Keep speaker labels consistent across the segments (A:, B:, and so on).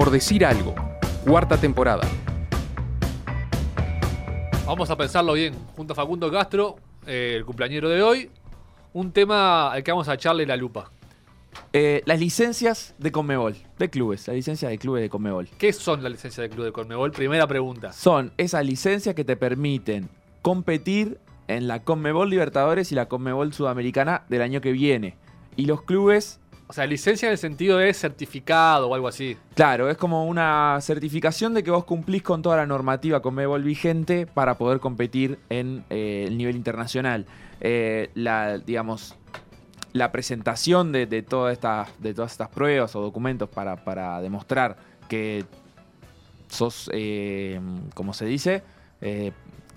A: Por decir algo, cuarta temporada.
B: Vamos a pensarlo bien, junto a Facundo Castro, eh, el cumpleañero de hoy, un tema al que vamos a echarle la lupa.
C: Eh, las licencias de Conmebol, de clubes, las licencias de clubes de Conmebol.
B: ¿Qué son las licencias de club de Conmebol? Primera pregunta.
C: Son esas licencias que te permiten competir en la Conmebol Libertadores y la Conmebol Sudamericana del año que viene. Y los clubes
B: O sea, licencia en el sentido de certificado o algo así.
C: Claro, es como una certificación de que vos cumplís con toda la normativa Conmebol vigente para poder competir en eh, el nivel internacional. Eh, la, digamos, la presentación de, todas estas, de todas estas pruebas o documentos para, para demostrar que sos, eh, como se dice,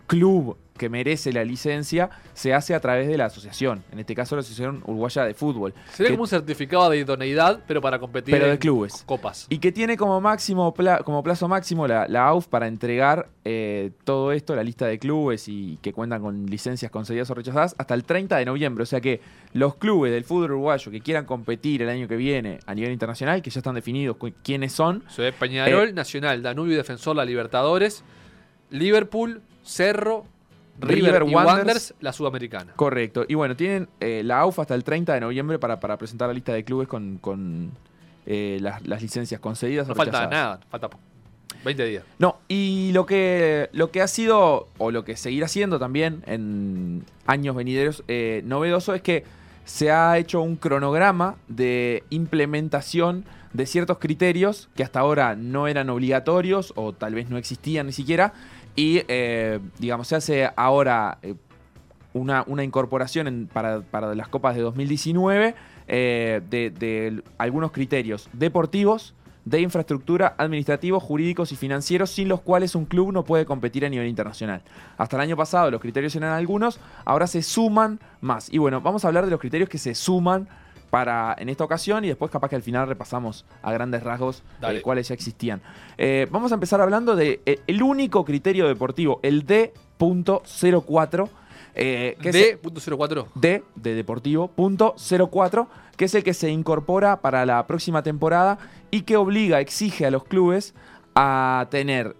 C: club que merece la licencia, se hace a través de la asociación. En este caso, la Asociación Uruguaya de Fútbol.
B: Sería
C: que-
B: como un certificado de idoneidad, pero para competir
C: Pero de
B: en
C: clubes.
B: copas.
C: Y que tiene como máximo pla- como plazo máximo la, la AUF para entregar eh, todo esto, la lista de clubes y que cuentan con licencias concedidas o rechazadas, hasta el 30 de noviembre. O sea que los clubes del fútbol uruguayo que quieran competir el año que viene a nivel internacional, que ya están definidos quiénes son,
B: ve Peñarol,
C: Eh,
B: Nacional, Danubio Defensor, la Libertadores, Liverpool, Cerro, River,
C: River,
B: y
C: Wanderers.
B: Wanderers, la Sudamericana.
C: correcto. Y bueno, tienen eh, la AUF hasta el 30 de noviembre para, para presentar la lista de clubes con, con, eh, las, las licencias concedidas
B: No
C: o
B: falta nada, falta 20 días.
C: No, y lo que, lo que ha sido, o lo que seguirá siendo también en años venideros, eh, novedoso es que se ha hecho un cronograma de implementación de ciertos criterios que hasta ahora no eran obligatorios o tal vez no existían ni siquiera. Y, eh, digamos, se hace ahora eh, una, una incorporación para, para las copas de 2019 eh, de algunos criterios deportivos, de infraestructura, administrativos, jurídicos y financieros, sin los cuales un club no puede competir a nivel internacional. Hasta el año pasado los criterios eran algunos, ahora se suman más. Y bueno, vamos a hablar de los criterios que se suman para en esta ocasión y después capaz que al final repasamos a grandes rasgos eh, cuáles ya existían. Eh, vamos a empezar hablando de eh, el único criterio deportivo, el D.04. eh, que es-
B: D.04.
C: D de Deportivo, punto 04, que es el que se incorpora para la próxima temporada y que obliga, exige a los clubes a tener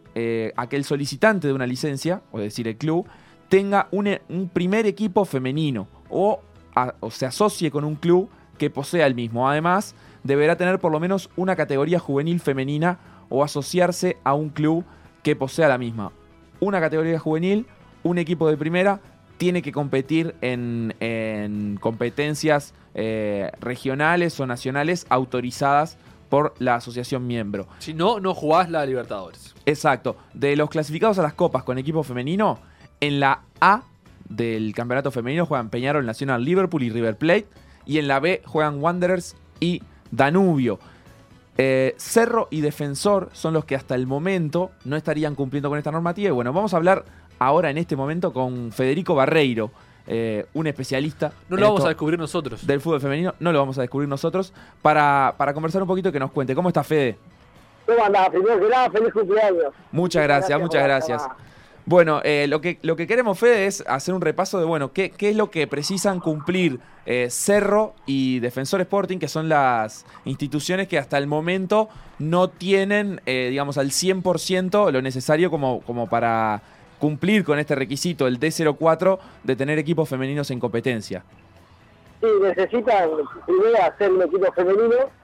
C: a que el solicitante de una licencia, o decir el club, tenga un, e- un primer equipo femenino o, a- o se asocie con un club que posea el mismo. Además, deberá tener por lo menos una categoría juvenil femenina o asociarse a un club que posea la misma. Una categoría juvenil, un equipo de primera, tiene que competir en, en competencias eh, regionales o nacionales autorizadas por la asociación miembro.
B: Si no, no jugás la Libertadores.
C: Exacto. De los clasificados a las copas con equipo femenino, en la A del campeonato femenino juegan Peñarol, Nacional, Liverpool y River Plate. Y en la B juegan Wanderers y Danubio. Eh, Cerro y Defensor son los que hasta el momento no estarían cumpliendo con esta normativa. Y bueno, vamos a hablar ahora en este momento con Federico Barreiro, eh, un especialista.
B: No lo vamos a descubrir nosotros.
C: del fútbol femenino, no lo vamos a descubrir nosotros, para, para conversar un poquito y que nos cuente. ¿Cómo está Fede?
D: ¿Cómo andás? Primero que nada, feliz cumpleaños.
C: Muchas gracias, muchas gracias. Bueno, eh, lo, que, lo que queremos, Fede, es hacer un repaso de, bueno, qué, qué es lo que precisan cumplir eh, Cerro y Defensor Sporting, que son las instituciones que hasta el momento no tienen, eh, digamos, al 100% lo necesario como, como para cumplir con este requisito, el D04, de tener equipos femeninos en competencia.
D: Sí, necesitan primero hacer un equipo femenino.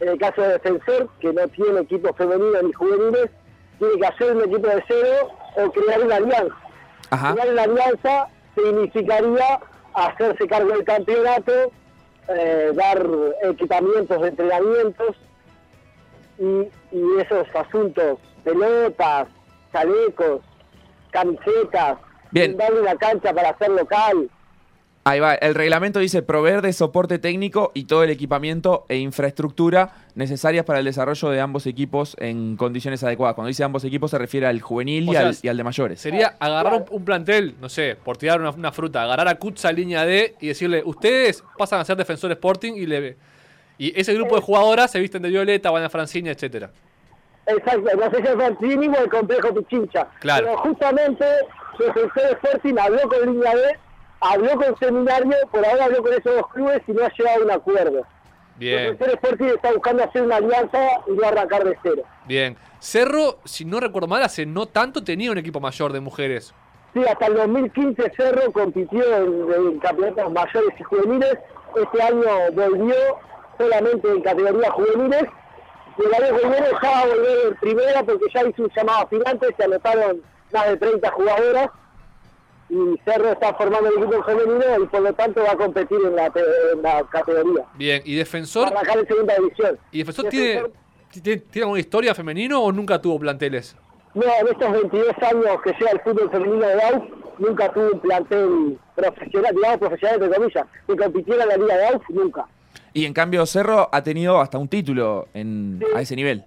D: En el caso de Defensor, que no tiene equipo femenino ni juveniles, tiene que hacer un equipo de cero o crear una alianza.
C: Ajá.
D: Crear una alianza significaría hacerse cargo del campeonato, eh, dar equipamientos de entrenamientos y, y esos asuntos, pelotas, chalecos, camisetas,
C: Bien.
D: darle una cancha para hacer local.
C: Ahí va, el reglamento dice proveer de soporte técnico y todo el equipamiento e infraestructura necesarias para el desarrollo de ambos equipos en condiciones adecuadas. Cuando dice ambos equipos se refiere al juvenil y,
B: sea,
C: al, y al de mayores.
B: Sería agarrar un, un plantel, no sé, por tirar una, una fruta, agarrar a Kutza línea D y decirle, ustedes pasan a ser defensor Sporting y le y ese grupo de jugadoras se visten de violeta, van a Francina, etcétera.
D: Exacto, la sesión Santini o el complejo Pichincha.
B: Claro.
D: Pero justamente Defensor Sporting habló con Línea B, habló con Seminario, por ahora habló con esos dos clubes y no ha llegado a un acuerdo.
B: Bien.
D: Defensor Sporting está buscando hacer una alianza y no arrancar de cero.
B: Bien. Cerro, si no recuerdo mal, hace no tanto tenía un equipo mayor de mujeres.
D: Sí, hasta el 2015 Cerro compitió en, en campeonatos mayores y juveniles. Este año volvió solamente en categorías juveniles. Y el año que viene ya va a volver en primera porque ya hizo un llamado aspirante, se anotaron más de 30 jugadoras. Y Cerro está formando el equipo femenino y por lo tanto va a competir en la, te- en la categoría.
B: Bien. ¿Y
D: Va a
B: Defensor?
D: arrancar en segunda división.
B: ¿Y Defensor tiene, tiene, tiene alguna historia femenino o nunca tuvo planteles?
D: No, en estos 22 años que lleva el fútbol femenino de AUF, nunca tuvo un plantel profesional, digamos profesional entre comillas, que compitiera en la Liga de AUF, nunca.
C: Y en cambio Cerro ha tenido hasta un título en, a ese nivel.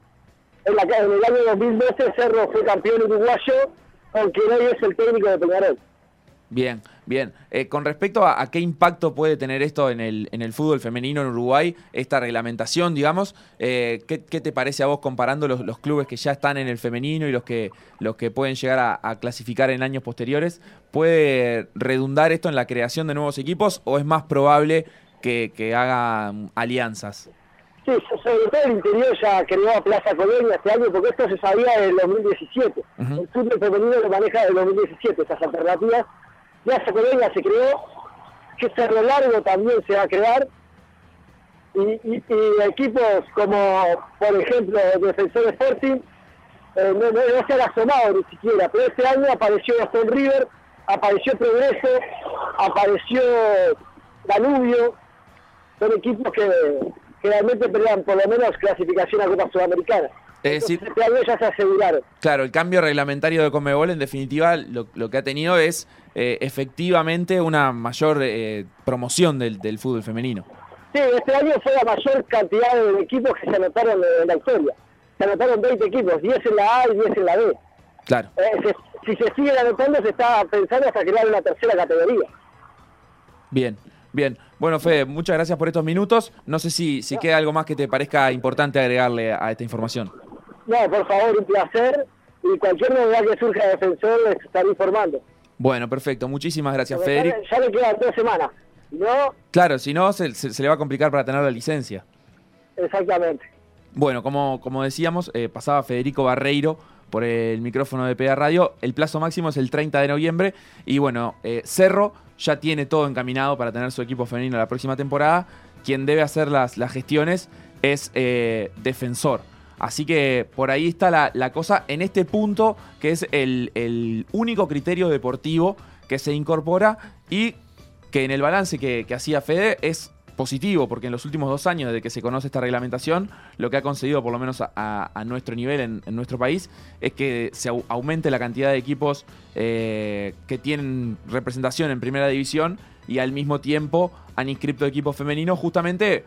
D: En, la, en el año 2012 Cerro fue campeón uruguayo, aunque hoy es el técnico de Peñarol.
C: Bien, bien. Eh, con respecto a, a qué impacto puede tener esto en el, en el fútbol femenino en Uruguay, esta reglamentación, digamos, eh, ¿qué, qué te parece a vos comparando los, los clubes que ya están en el femenino y los que, los que pueden llegar a, a clasificar en años posteriores? ¿Puede redundar esto en la creación de nuevos equipos o es más probable que, que hagan alianzas?
D: Sí, sobre todo el interior ya creó Plaza Colonia este año, porque esto se sabía del 2017.
C: Ujú.
D: El fútbol femenino lo maneja del 2017, estas alternativas. Plaza Colonia se creó, que Cerro Largo también se va a crear, y, equipos como, por ejemplo, Defensor Sporting, eh, no, no, no se han asomado ni siquiera, pero este año apareció Aston River, apareció Progreso, apareció Danubio, son equipos que, que realmente pelean por lo menos clasificación a Copa Sudamericana.
C: Es decir,
D: Entonces, año ya se aseguraron.
C: Claro, el cambio reglamentario de Comebol en definitiva lo, lo que ha tenido es eh, efectivamente una mayor eh, promoción del, del fútbol femenino.
D: Sí, este año fue la mayor cantidad de equipos que se anotaron en la historia. Se anotaron 20 equipos, 10 en la A y 10 en la B.
C: Claro.
D: Eh, se- si se siguen anotando, se está pensando hasta crear una tercera categoría.
C: Bien, bien. Bueno, Fede, muchas gracias por estos minutos. No sé si, si queda algo más que te parezca importante agregarle a esta información.
D: No, por favor, un placer. Y cualquier novedad que surja de defensor les estaré informando.
C: Bueno, perfecto. Muchísimas gracias,
D: Porque
C: Federico.
D: Ya, le quedan dos semanas. No,
C: Claro, si no, se, se- se le va a complicar para tener la licencia.
D: exactamente.
C: Bueno, como, como decíamos, eh, pasaba Federico Barreiro por el micrófono de PA Radio. El plazo máximo es el 30 de noviembre. Y bueno, eh, Cerro ya tiene todo encaminado para tener su equipo femenino la próxima temporada. Quien debe hacer las, las gestiones es eh, Defensor. Así que por ahí está la, la cosa en este punto, que es el, el único criterio deportivo que se incorpora y que en el balance que, que hacía Fede es positivo, porque en los últimos dos años desde que se conoce esta reglamentación, lo que ha conseguido, por lo menos a, a- nuestro nivel en, en nuestro país, es que se au- aumente la cantidad de equipos eh, que tienen representación en primera división y al mismo tiempo han inscrito equipos femeninos justamente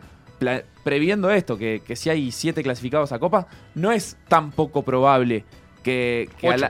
C: previendo esto, que, que si hay siete clasificados a Copa, no es tan poco probable que, que
B: Ocho.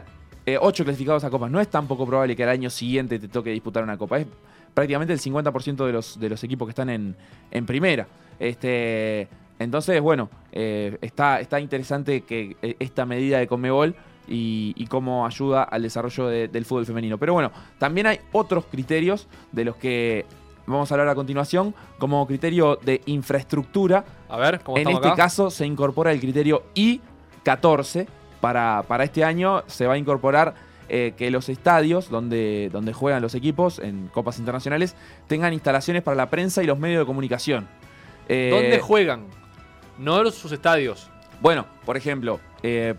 C: eh, ocho clasificados a Copa, no es tan poco probable que al año siguiente te toque disputar una Copa. Es prácticamente el 50% de los, de los equipos que están en, en primera. Este, entonces, bueno, eh, está, está interesante que eh, esta medida de Comebol y, y cómo ayuda al desarrollo de- del fútbol femenino. Pero bueno, también hay otros criterios de los que vamos a hablar a continuación, como criterio de infraestructura.
B: A ver, ¿cómo
C: En este
B: acá?
C: caso se incorpora el criterio I-14. Para, para este año se va a incorporar eh, que los estadios donde, donde juegan los equipos en copas internacionales tengan instalaciones para la prensa y los medios de comunicación. Eh,
B: ¿Dónde juegan? No sus estadios.
C: Bueno, por ejemplo, eh,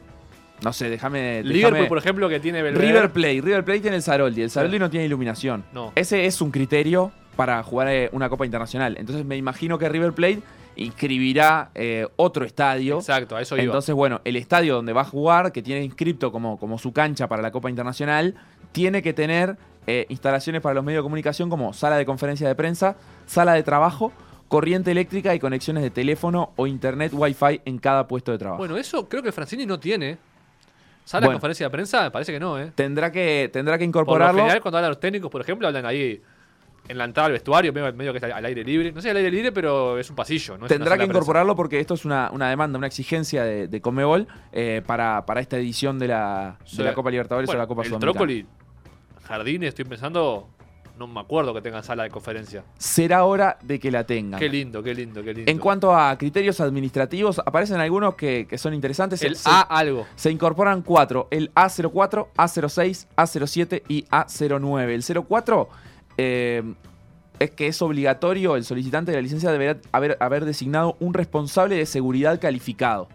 C: no sé, déjame...
B: Liverpool, por ejemplo, que tiene Belvedere.
C: River Plate. River Plate tiene el Saroldi. El Saroldi no tiene iluminación.
B: No.
C: Ese es un criterio para jugar eh, una Copa Internacional. Entonces me imagino que River Plate inscribirá eh, otro estadio.
B: Exacto, a eso iba.
C: Entonces, bueno, el estadio donde va a jugar, que tiene inscripto como, como su cancha para la Copa Internacional, tiene que tener eh, instalaciones para los medios de comunicación como sala de conferencia de prensa, sala de trabajo, corriente eléctrica y conexiones de teléfono o internet wifi en cada puesto de trabajo.
B: Bueno, eso creo que Francini no tiene. ¿Sale la
C: Bueno.
B: conferencia de prensa? Me parece que no, ¿eh?
C: tendrá que, tendrá que
B: Por lo
C: incorporarlo.
B: general, cuando hablan los técnicos, por ejemplo, hablan ahí en la entrada al vestuario, medio, que está al aire libre. No sé, al aire libre, pero es un pasillo. No
C: Tendrá que
B: prensa.
C: incorporarlo porque esto es una, una demanda, una exigencia de, de Comebol eh, para, para esta edición de la,
B: Sí.
C: de la Copa Libertadores
B: Bueno,
C: o la Copa
B: el
C: Sudamericana.
B: Trócoli, Jardines, estoy pensando, no me acuerdo que tengan sala de conferencia.
C: Será hora de que la tengan.
B: Qué lindo, qué lindo, qué lindo.
C: En cuanto a criterios administrativos, aparecen algunos que, que son interesantes.
B: el
C: Se-
B: A algo.
C: Se incorporan cuatro, el A04, A06, A07 y A09. El 04 eh, es que es obligatorio, el solicitante de la licencia deberá haber, haber designado un responsable de seguridad calificado,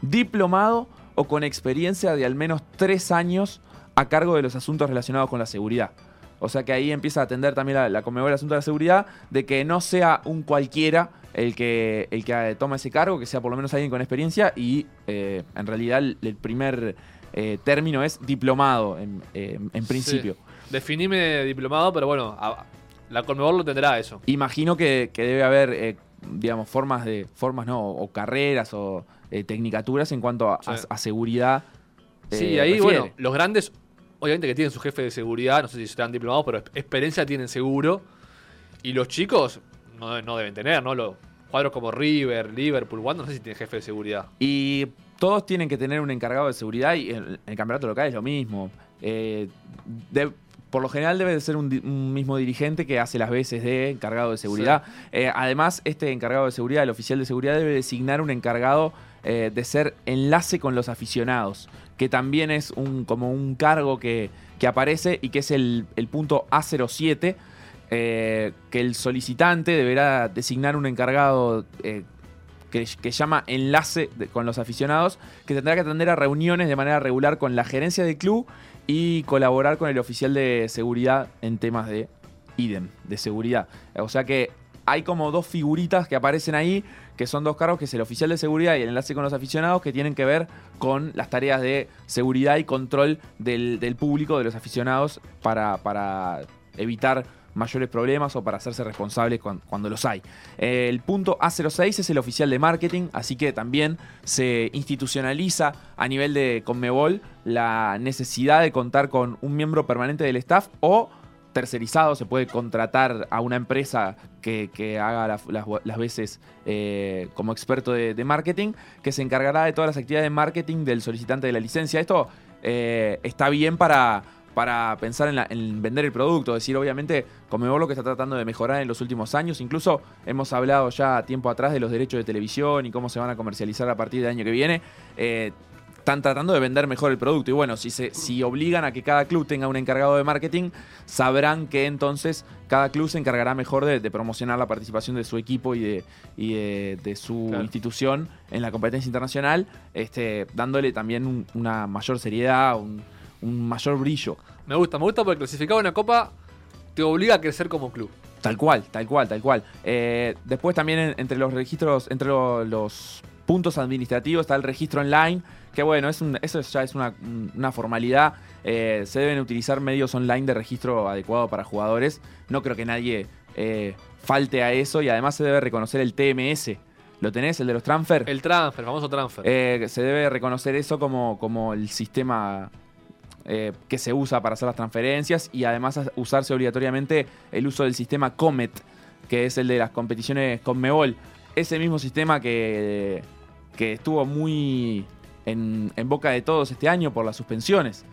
C: diplomado o con experiencia de al menos tres años a cargo de los asuntos relacionados con la seguridad. O sea que ahí empieza a atender también la, la Conmebol el asunto de la seguridad, de que no sea un cualquiera el que, el que eh, toma ese cargo, que sea por lo menos alguien con experiencia y eh, en realidad el, el primer eh, término es diplomado en, eh, en principio.
B: Sí. Definime diplomado, pero bueno, a- la Conmebol lo tendrá eso.
C: Imagino que, que debe haber, digamos, formas de, formas no, o carreras o tecnicaturas en cuanto a,
B: Sí.
C: a- a seguridad.
B: Sí, ahí,
C: refiere.
B: bueno, los grandes, obviamente que tienen su jefe de seguridad, no sé si están diplomados, pero experiencia tienen seguro. Y los chicos no, no deben tener, ¿no? Los cuadros como River, Liverpool, Wanda, no sé si tienen jefe de seguridad.
C: Y todos tienen que tener un encargado de seguridad y en el campeonato local es lo mismo. Eh, de- por lo general debe de ser un mismo dirigente que hace las veces de encargado de seguridad. Eh, además, este encargado de seguridad, el oficial de seguridad, debe designar un encargado eh, de ser enlace con los aficionados, que también es un, como un cargo que, que aparece y que es el, el punto A07, eh, que el solicitante deberá designar un encargado eh, que, que llama enlace con los aficionados, que tendrá que atender a reuniones de manera regular con la gerencia del club y colaborar con el oficial de seguridad en temas de idem, de seguridad. O sea que hay como dos figuritas que aparecen ahí, que son dos cargos, que es el oficial de seguridad y el enlace con los aficionados, que tienen que ver con las tareas de seguridad y control del, del público, de los aficionados, para, para evitar mayores problemas o para hacerse responsables cuan- cuando, los hay. El punto A06 es el oficial de marketing, así que también se institucionaliza a nivel de Conmebol la necesidad de contar con un miembro permanente del staff o tercerizado, se puede contratar a una empresa que, que haga la- las, veces eh, como experto de, marketing, que se encargará de todas las actividades de marketing del solicitante de la licencia. Esto eh, está bien para, para pensar en, la- en vender el producto, es decir, obviamente, Comebol lo que está tratando de mejorar en los últimos años, incluso hemos hablado ya tiempo atrás de los derechos de televisión y cómo se van a comercializar a partir del año que viene. Eh, están tratando de vender mejor el producto. Y bueno, si, se, si obligan a que cada club tenga un encargado de marketing, sabrán que entonces cada club se encargará mejor de, de promocionar la participación de su equipo y de, y de, de su
B: Claro.
C: institución en la competencia internacional, este, dándole también un- una mayor seriedad, un, un mayor brillo.
B: Me gusta, me gusta porque clasificar una copa te obliga a crecer como club.
C: Tal cual, tal cual, tal cual. Eh, después también en- entre los registros, entre lo- los puntos administrativos está el registro online, que bueno, es un- eso ya es una, una formalidad. Eh, se deben utilizar medios online de registro adecuado para jugadores. No creo que nadie eh, falte a eso y además se debe reconocer el TMS. ¿Lo tenés, el de los transfer?
B: El transfer, el famoso transfer.
C: Eh, se debe reconocer eso como, como el sistema eh, que se usa para hacer las transferencias y además usarse obligatoriamente el uso del sistema Comet, que es el de las competiciones Conmebol. Ese mismo sistema que, que estuvo muy en, en boca de todos este año por las suspensiones.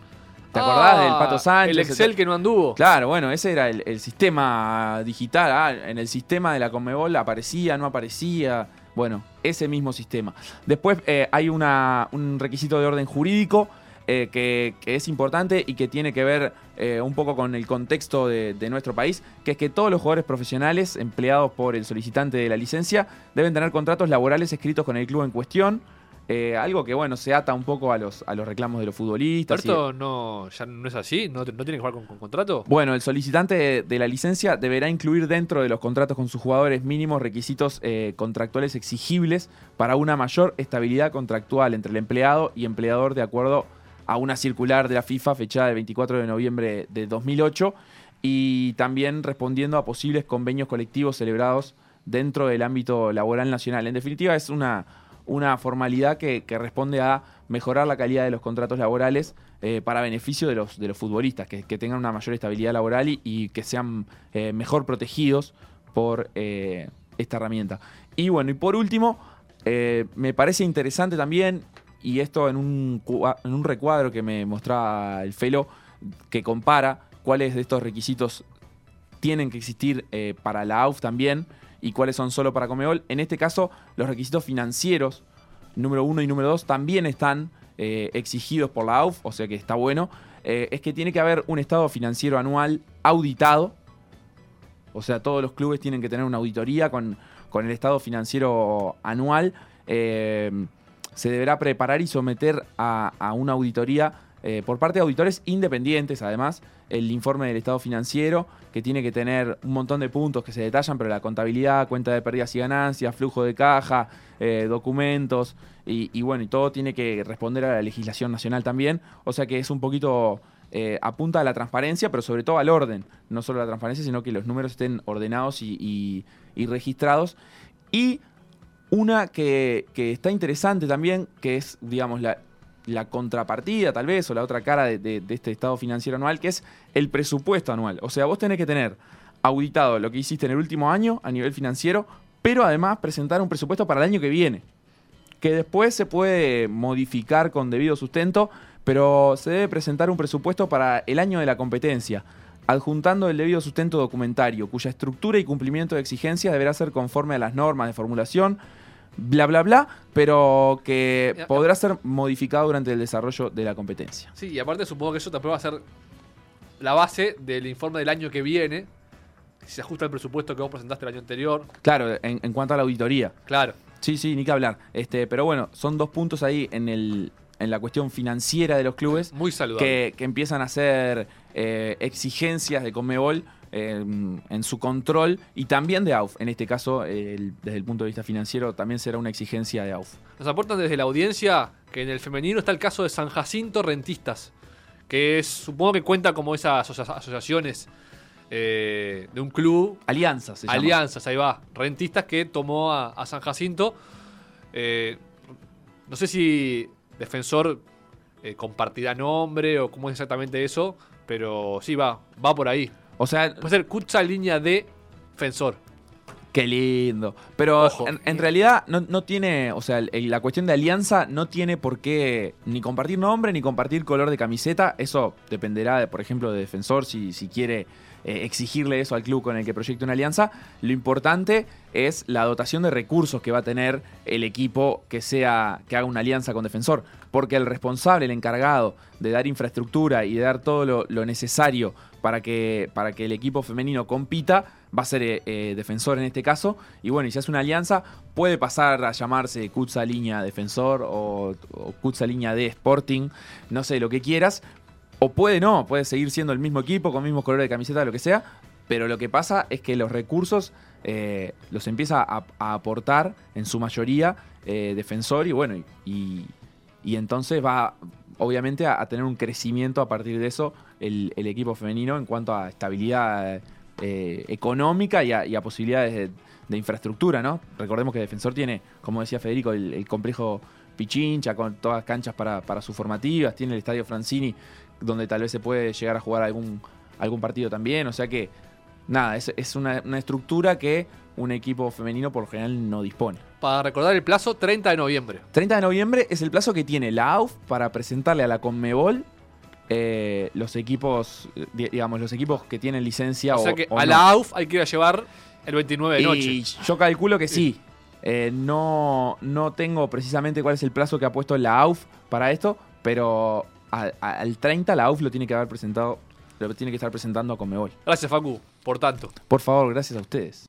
C: ¿Te acordás
B: Ah,
C: del Pato Sánchez?
B: El Excel que no anduvo.
C: Claro, bueno, ese era el, el sistema digital. ah, en el sistema de la Conmebol aparecía, no aparecía. Bueno, ese mismo sistema. Después eh, hay una- un requisito de orden jurídico eh, que, que es importante y que tiene que ver eh, un poco con el contexto de, de nuestro país, que es que todos los jugadores profesionales empleados por el solicitante de la licencia deben tener contratos laborales escritos con el club en cuestión. eh, algo que, bueno, se ata un poco a los, a los reclamos de los futbolistas. y-
B: ¿Esto no, ya no es así? ¿No, no tiene que jugar con, con contrato?
C: bueno, el solicitante de, de la licencia deberá incluir dentro de los contratos con sus jugadores mínimos requisitos eh, contractuales exigibles para una mayor estabilidad contractual entre el empleado y empleador de acuerdo a una circular de la FIFA fechada el 24 de noviembre de 2008 y también respondiendo a posibles convenios colectivos celebrados dentro del ámbito laboral nacional. En definitiva, es una, una formalidad que, responde a mejorar la calidad de los contratos laborales eh, para beneficio de los, de los futbolistas, que, tengan una mayor estabilidad laboral y, que sean eh, mejor protegidos por eh, esta herramienta. Y bueno, y por último, me parece interesante también, y esto en un, en un recuadro que me mostraba el Felo, que compara cuáles de estos requisitos tienen que existir eh, para la AUF también y cuáles son solo para Comebol. En este caso, los requisitos financieros, número uno y número dos, también están eh, exigidos por la AUF, o sea que está bueno. Eh, es que tiene que haber un estado financiero anual auditado. O sea, todos los clubes tienen que tener una auditoría con, con el estado financiero anual. Se deberá preparar y someter a, una auditoría eh, por parte de auditores independientes, además, el informe del estado financiero, que tiene que tener un montón de puntos que se detallan, pero la contabilidad, cuenta de pérdidas y ganancias, flujo de caja, eh, documentos, y, bueno, y todo tiene que responder a la legislación nacional también. O sea que es un poquito eh, apunta a la transparencia, pero sobre todo al orden. No solo a la transparencia, sino que los números estén ordenados y, y- y registrados. Y una que, que está interesante también, que es, digamos, la, la contrapartida tal vez, o la otra cara de, de- de este estado financiero anual, que es el presupuesto anual. O sea, vos tenés que tener auditado lo que hiciste en el último año a nivel financiero, pero además presentar un presupuesto para el año que viene que después se puede modificar con debido sustento, pero se debe presentar un presupuesto para el año de la competencia, adjuntando el debido sustento documentario, cuya estructura y cumplimiento de exigencias deberá ser conforme a las normas de formulación, bla, bla, bla, pero que podrá ser modificado durante el desarrollo de la competencia.
B: Sí, y aparte supongo que eso también va a ser la base del informe del año que viene. Si se ajusta el presupuesto que vos presentaste el año anterior.
C: Claro, en, en cuanto a la auditoría.
B: Claro.
C: Sí, sí, ni que hablar. Este, pero bueno, son dos puntos ahí en, el, en la cuestión financiera de los clubes.
B: Muy saludable.
C: que, que empiezan a hacer eh, exigencias de Conmebol eh, en su control y también de AUF. En este caso, el- desde el punto de vista financiero, también será una exigencia de AUF.
B: Nos aportan desde la audiencia que en el femenino está el caso de San Jacinto Rentistas, que es, supongo que cuenta como esas asocia- asociaciones eh, de un club,
C: Alianzas, se llama.
B: alianzas, ahí va, rentistas que tomó a, a San Jacinto. Eh, no sé si Defensor eh, compartirá nombre o cómo es exactamente eso, pero sí va, va por ahí.
C: O sea,
B: Puede ser Kutsa línea de Defensor.
C: qué lindo. Pero
B: Ojo.
C: en, en realidad no, no tiene, o sea, la cuestión de alianza no tiene por qué ni compartir nombre ni compartir color de camiseta. Eso dependerá, de, por ejemplo, de Defensor si, si quiere eh, exigirle eso al club con el que proyecte una alianza. Lo importante es la dotación de recursos que va a tener el equipo que sea que haga una alianza con Defensor, porque el responsable, el encargado de dar infraestructura y de dar todo lo, necesario para que, para que el equipo femenino compita va a ser eh, eh, Defensor en este caso. Y bueno, y si hace una alianza, puede pasar a llamarse Kutsa Línea Defensor o, o Kutsa Línea de Sporting, no sé, lo que quieras. O puede no, puede seguir siendo el mismo equipo, con mismos colores de camiseta, lo que sea. Pero lo que pasa es que los recursos eh, los empieza a, aportar en su mayoría eh, defensor y bueno, y, y- entonces va obviamente a, tener un crecimiento a partir de eso el, equipo femenino en cuanto a estabilidad eh, económica y a, posibilidades de, infraestructura, ¿no? Recordemos que Defensor tiene, como decía Federico, el, complejo Pichincha con todas canchas para, para sus formativas, tiene el estadio Francini donde tal vez se puede llegar a jugar algún, algún partido también, o sea que nada, es, es una, una estructura que un equipo femenino por lo general no dispone.
B: Para recordar el plazo, 30 de noviembre.
C: 30 de noviembre es el plazo que tiene la AUF para presentarle a la Conmebol eh, los equipos, di- digamos, los equipos que tienen licencia
B: O
C: o,
B: sea que
C: o
B: a
C: no.
B: la AUF hay que ir a llevar el 29 de
C: Y
B: noche.
C: yo calculo que sí. Eh, no, no tengo precisamente cuál es el plazo que ha puesto la AUF para esto, pero a- a- al 30 la AUF lo tiene que haber presentado, lo tiene que estar presentando a Conmebol.
B: Gracias, Facu, por tanto.
C: Por favor, gracias a ustedes.